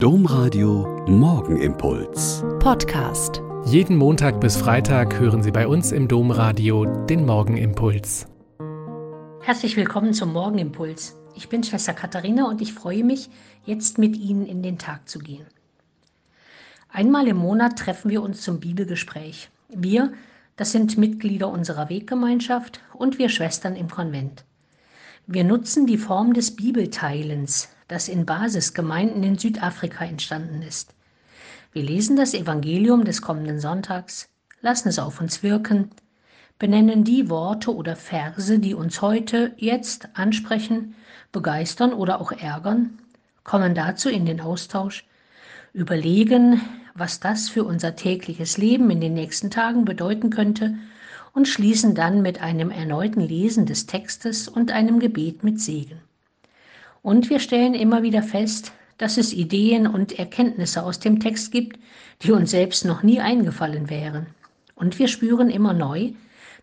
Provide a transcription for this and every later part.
Domradio Morgenimpuls. Podcast. Jeden Montag bis Freitag hören Sie bei uns im Domradio den Morgenimpuls. Herzlich willkommen zum Morgenimpuls. Ich bin Schwester Katharina und ich freue mich, jetzt mit Ihnen in den Tag zu gehen. Einmal im Monat treffen wir uns zum Bibelgespräch. Wir, das sind Mitglieder unserer Weggemeinschaft und wir Schwestern im Konvent. Wir nutzen die Form des Bibelteilens, das in Basisgemeinden in Südafrika entstanden ist. Wir lesen das Evangelium des kommenden Sonntags, lassen es auf uns wirken, benennen die Worte oder Verse, die uns heute, jetzt ansprechen, begeistern oder auch ärgern, kommen dazu in den Austausch, überlegen, was das für unser tägliches Leben in den nächsten Tagen bedeuten könnte und schließen dann mit einem erneuten Lesen des Textes und einem Gebet mit Segen. Und wir stellen immer wieder fest, dass es Ideen und Erkenntnisse aus dem Text gibt, die uns selbst noch nie eingefallen wären. Und wir spüren immer neu,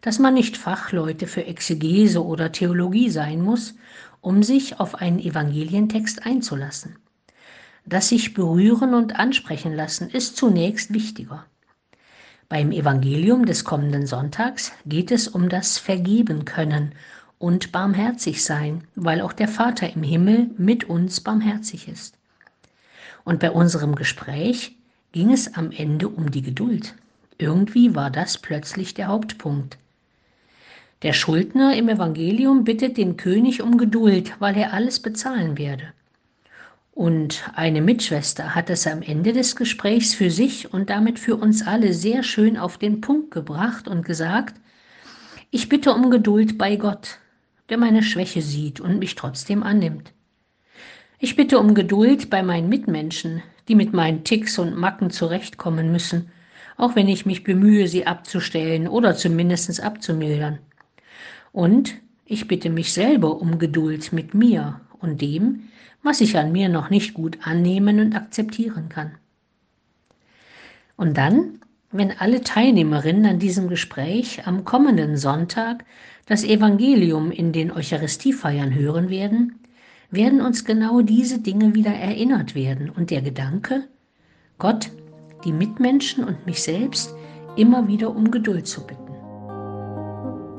dass man nicht Fachleute für Exegese oder Theologie sein muss, um sich auf einen Evangelientext einzulassen. Das sich berühren und ansprechen lassen ist zunächst wichtiger. Beim Evangelium des kommenden Sonntags geht es um das Vergeben können und barmherzig sein, weil auch der Vater im Himmel mit uns barmherzig ist. Und bei unserem Gespräch ging es am Ende um die Geduld. Irgendwie war das plötzlich der Hauptpunkt. Der Schuldner im Evangelium bittet den König um Geduld, weil er alles bezahlen werde. Und eine Mitschwester hat es am Ende des Gesprächs für sich und damit für uns alle sehr schön auf den Punkt gebracht und gesagt, ich bitte um Geduld bei Gott, der meine Schwäche sieht und mich trotzdem annimmt. Ich bitte um Geduld bei meinen Mitmenschen, die mit meinen Ticks und Macken zurechtkommen müssen, auch wenn ich mich bemühe, sie abzustellen oder zumindest abzumildern. Und ich bitte mich selber um Geduld mit mir und dem, was ich an mir noch nicht gut annehmen und akzeptieren kann. Und dann, wenn alle Teilnehmerinnen an diesem Gespräch am kommenden Sonntag das Evangelium in den Eucharistiefeiern hören werden, werden uns genau diese Dinge wieder erinnert werden und der Gedanke, Gott, die Mitmenschen und mich selbst immer wieder um Geduld zu bitten.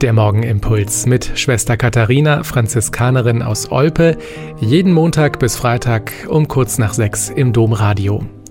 Der Morgenimpuls mit Schwester Katharina, Franziskanerin aus Olpe, jeden Montag bis Freitag um kurz nach sechs im Domradio.